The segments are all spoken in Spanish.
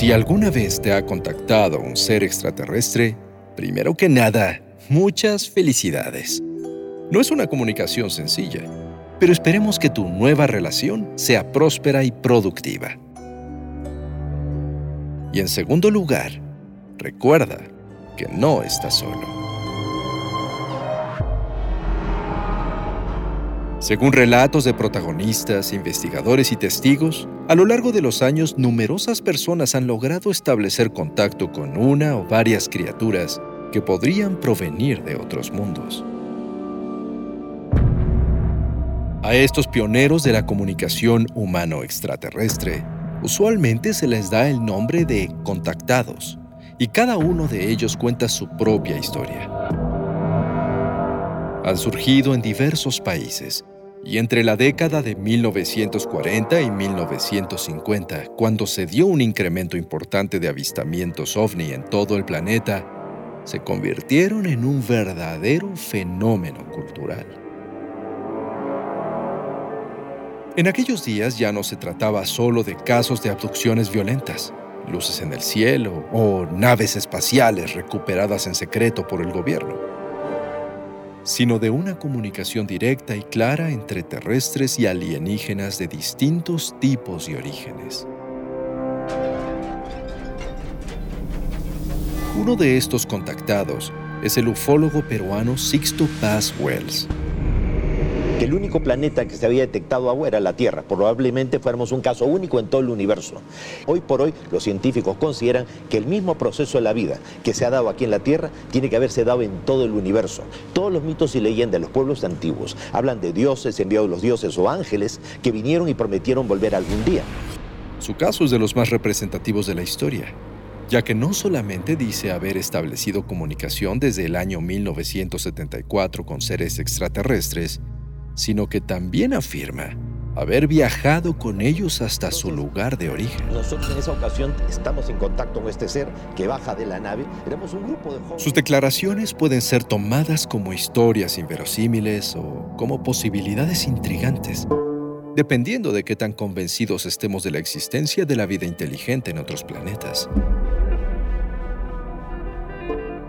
Si alguna vez te ha contactado un ser extraterrestre, primero que nada, muchas felicidades. No es una comunicación sencilla, pero esperemos que tu nueva relación sea próspera y productiva. Y en segundo lugar, recuerda que no estás solo. Según relatos de protagonistas, investigadores y testigos, a lo largo de los años numerosas personas han logrado establecer contacto con una o varias criaturas que podrían provenir de otros mundos. A estos pioneros de la comunicación humano-extraterrestre, usualmente se les da el nombre de contactados, y cada uno de ellos cuenta su propia historia. Han surgido en diversos países y entre la década de 1940 y 1950, cuando se dio un incremento importante de avistamientos ovni en todo el planeta, se convirtieron en un verdadero fenómeno cultural. En aquellos días ya no se trataba solo de casos de abducciones violentas, luces en el cielo o naves espaciales recuperadas en secreto por el gobierno sino de una comunicación directa y clara entre terrestres y alienígenas de distintos tipos y orígenes. Uno de estos contactados es el ufólogo peruano Sixto Paz Wells que el único planeta que se había detectado agua era la Tierra. Probablemente fuéramos un caso único en todo el universo. Hoy por hoy los científicos consideran que el mismo proceso de la vida que se ha dado aquí en la Tierra tiene que haberse dado en todo el universo. Todos los mitos y leyendas de los pueblos antiguos hablan de dioses, enviados los dioses o ángeles que vinieron y prometieron volver algún día. Su caso es de los más representativos de la historia ya que no solamente dice haber establecido comunicación desde el año 1974 con seres extraterrestres, sino que también afirma haber viajado con ellos hasta su lugar de origen. Nosotros en esa ocasión estamos en contacto con este ser que baja de la nave. Éramos un grupo de Sus declaraciones pueden ser tomadas como historias inverosímiles o como posibilidades intrigantes, dependiendo de qué tan convencidos estemos de la existencia de la vida inteligente en otros planetas.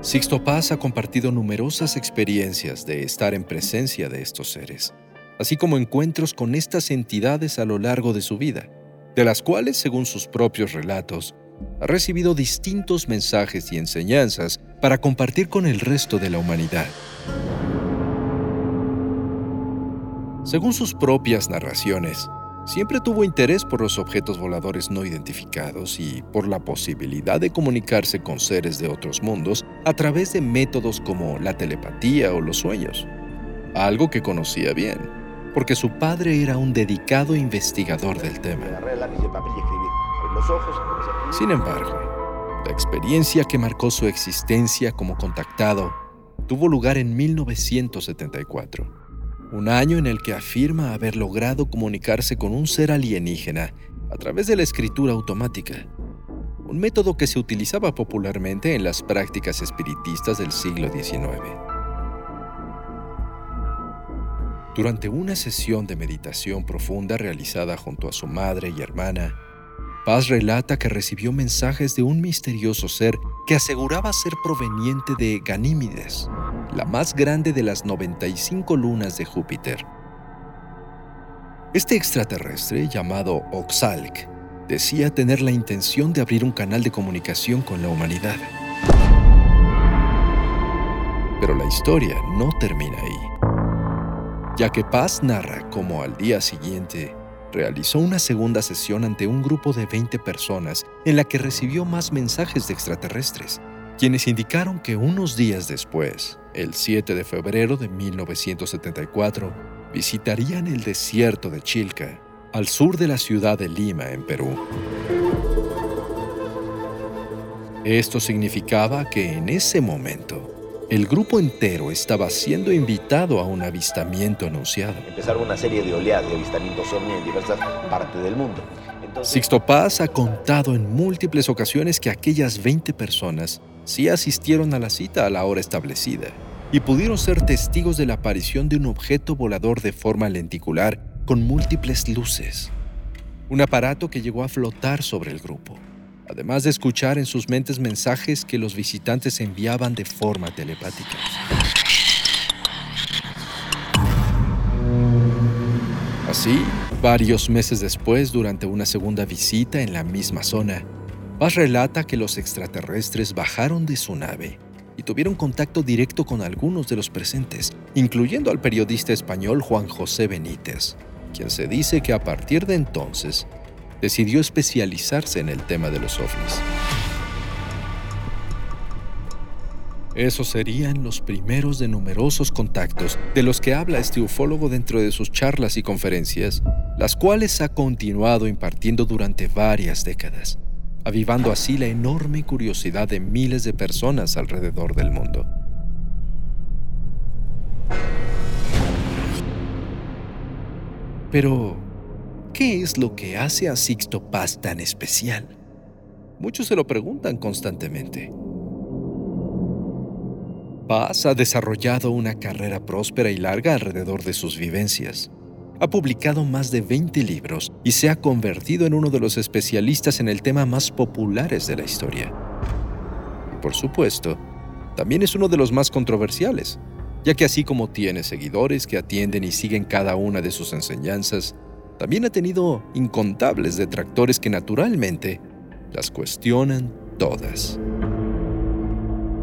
Sixto Paz ha compartido numerosas experiencias de estar en presencia de estos seres, así como encuentros con estas entidades a lo largo de su vida, de las cuales, según sus propios relatos, ha recibido distintos mensajes y enseñanzas para compartir con el resto de la humanidad. Según sus propias narraciones, Siempre tuvo interés por los objetos voladores no identificados y por la posibilidad de comunicarse con seres de otros mundos a través de métodos como la telepatía o los sueños. Algo que conocía bien, porque su padre era un dedicado investigador del tema. Sin embargo, la experiencia que marcó su existencia como contactado tuvo lugar en 1974 un año en el que afirma haber logrado comunicarse con un ser alienígena a través de la escritura automática, un método que se utilizaba popularmente en las prácticas espiritistas del siglo XIX. Durante una sesión de meditación profunda realizada junto a su madre y hermana, Paz relata que recibió mensajes de un misterioso ser que aseguraba ser proveniente de Ganímides, la más grande de las 95 lunas de Júpiter. Este extraterrestre, llamado Oxalc, decía tener la intención de abrir un canal de comunicación con la humanidad. Pero la historia no termina ahí, ya que Paz narra cómo al día siguiente realizó una segunda sesión ante un grupo de 20 personas en la que recibió más mensajes de extraterrestres, quienes indicaron que unos días después, el 7 de febrero de 1974, visitarían el desierto de Chilca al sur de la ciudad de Lima, en Perú. Esto significaba que en ese momento el grupo entero estaba siendo invitado a un avistamiento anunciado. Empezaron una serie de oleadas de avistamientos ovni en diversas partes del mundo. Sixto Paz ha contado en múltiples ocasiones que aquellas 20 personas sí asistieron a la cita a la hora establecida y pudieron ser testigos de la aparición de un objeto volador de forma lenticular con múltiples luces. Un aparato que llegó a flotar sobre el grupo además de escuchar en sus mentes mensajes que los visitantes enviaban de forma telepática. Así, varios meses después, durante una segunda visita en la misma zona, Paz relata que los extraterrestres bajaron de su nave y tuvieron contacto directo con algunos de los presentes, incluyendo al periodista español Juan José Benítez, quien se dice que a partir de entonces decidió especializarse en el tema de los ovnis. Esos serían los primeros de numerosos contactos de los que habla este ufólogo dentro de sus charlas y conferencias, las cuales ha continuado impartiendo durante varias décadas, avivando así la enorme curiosidad de miles de personas alrededor del mundo. Pero, ¿Qué es lo que hace a Sixto Paz tan especial? Muchos se lo preguntan constantemente. Paz ha desarrollado una carrera próspera y larga alrededor de sus vivencias. Ha publicado más de 20 libros y se ha convertido en uno de los especialistas en el tema más populares de la historia. Y por supuesto, también es uno de los más controversiales, ya que así como tiene seguidores que atienden y siguen cada una de sus enseñanzas, también ha tenido incontables detractores que naturalmente las cuestionan todas.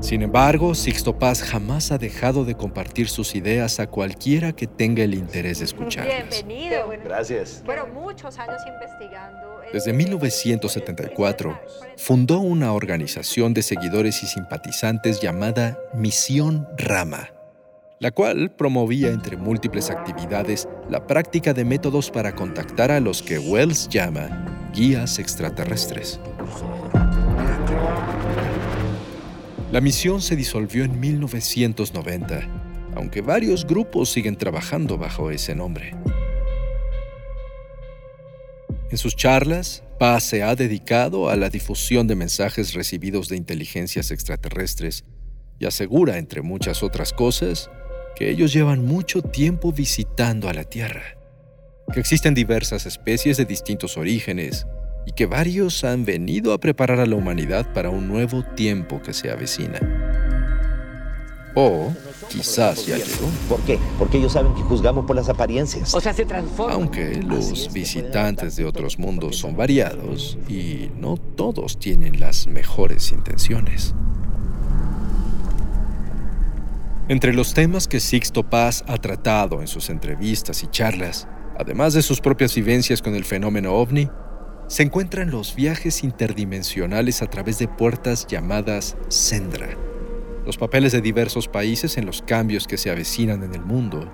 Sin embargo, Sixto Paz jamás ha dejado de compartir sus ideas a cualquiera que tenga el interés de escucharlas. Bienvenido. Gracias. Fueron muchos años investigando. Desde 1974, fundó una organización de seguidores y simpatizantes llamada Misión Rama la cual promovía entre múltiples actividades la práctica de métodos para contactar a los que Wells llama guías extraterrestres. La misión se disolvió en 1990, aunque varios grupos siguen trabajando bajo ese nombre. En sus charlas, Paz se ha dedicado a la difusión de mensajes recibidos de inteligencias extraterrestres y asegura, entre muchas otras cosas, que ellos llevan mucho tiempo visitando a la Tierra, que existen diversas especies de distintos orígenes y que varios han venido a preparar a la humanidad para un nuevo tiempo que se avecina. O quizás ya llegó. ¿Por qué? Porque ellos saben que juzgamos por las apariencias. O sea, se transforma. Aunque los visitantes de otros mundos son variados y no todos tienen las mejores intenciones. Entre los temas que Sixto Paz ha tratado en sus entrevistas y charlas, además de sus propias vivencias con el fenómeno ovni, se encuentran los viajes interdimensionales a través de puertas llamadas Sendra, los papeles de diversos países en los cambios que se avecinan en el mundo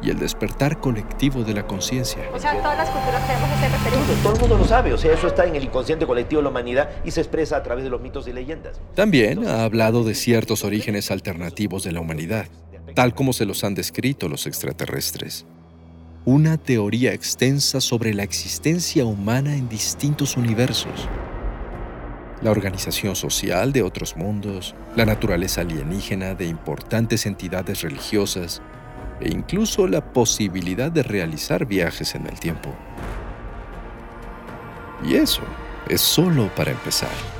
y el despertar colectivo de la conciencia. O sea, todas las culturas tenemos ese referente. Todo, todo el mundo lo sabe, o sea, eso está en el inconsciente colectivo de la humanidad y se expresa a través de los mitos y leyendas. También ha hablado de ciertos orígenes alternativos de la humanidad, tal como se los han descrito los extraterrestres. Una teoría extensa sobre la existencia humana en distintos universos. La organización social de otros mundos, la naturaleza alienígena de importantes entidades religiosas, e incluso la posibilidad de realizar viajes en el tiempo. Y eso es solo para empezar.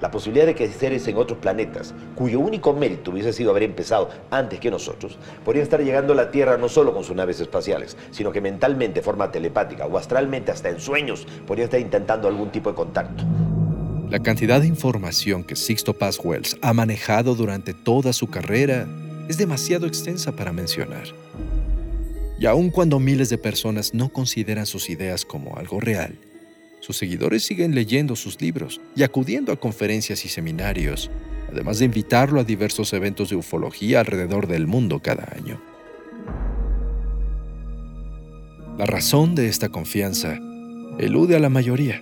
La posibilidad de que seres en otros planetas, cuyo único mérito hubiese sido haber empezado antes que nosotros, podrían estar llegando a la Tierra no solo con sus naves espaciales, sino que mentalmente, de forma telepática o astralmente, hasta en sueños, podrían estar intentando algún tipo de contacto. La cantidad de información que Sixto Paz ha manejado durante toda su carrera es demasiado extensa para mencionar. Y aun cuando miles de personas no consideran sus ideas como algo real, sus seguidores siguen leyendo sus libros y acudiendo a conferencias y seminarios, además de invitarlo a diversos eventos de ufología alrededor del mundo cada año. La razón de esta confianza elude a la mayoría,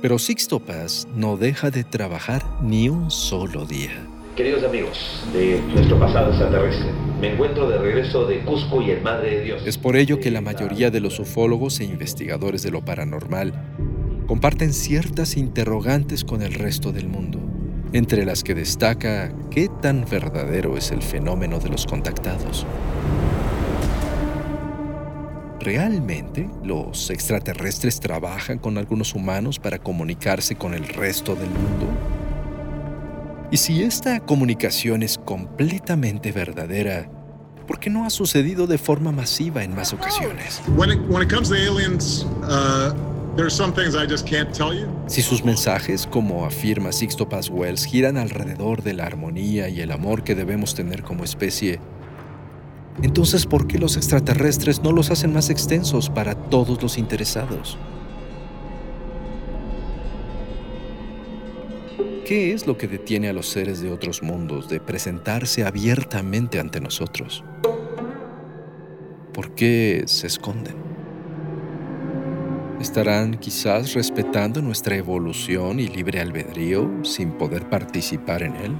pero Sixto Paz no deja de trabajar ni un solo día. Queridos amigos de nuestro pasado extraterrestre, me encuentro de regreso de Cusco y el Madre de Dios. Es por ello que la mayoría de los ufólogos e investigadores de lo paranormal comparten ciertas interrogantes con el resto del mundo, entre las que destaca qué tan verdadero es el fenómeno de los contactados. ¿Realmente los extraterrestres trabajan con algunos humanos para comunicarse con el resto del mundo? Y si esta comunicación es completamente verdadera, ¿por qué no ha sucedido de forma masiva en más ocasiones? When it, comes to aliens, uh, Si sus mensajes, como afirma Sixto Paz Wells, giran alrededor de la armonía y el amor que debemos tener como especie, entonces ¿por qué los extraterrestres no los hacen más extensos para todos los interesados? ¿Qué es lo que detiene a los seres de otros mundos de presentarse abiertamente ante nosotros? ¿Por qué se esconden? ¿Estarán quizás respetando nuestra evolución y libre albedrío sin poder participar en él?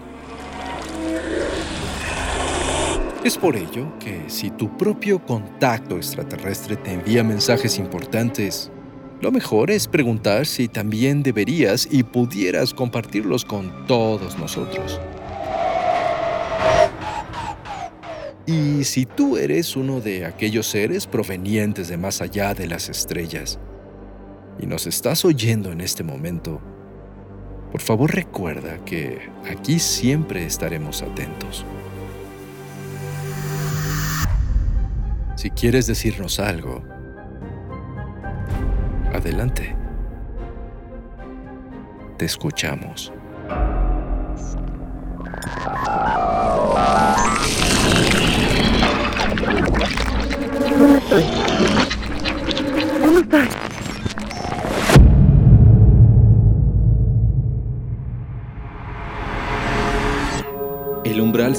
Es por ello que si tu propio contacto extraterrestre te envía mensajes importantes, lo mejor es preguntar si también deberías y pudieras compartirlos con todos nosotros. Y si tú eres uno de aquellos seres provenientes de más allá de las estrellas y nos estás oyendo en este momento, por favor recuerda que aquí siempre estaremos atentos. Si quieres decirnos algo, adelante. Te escuchamos.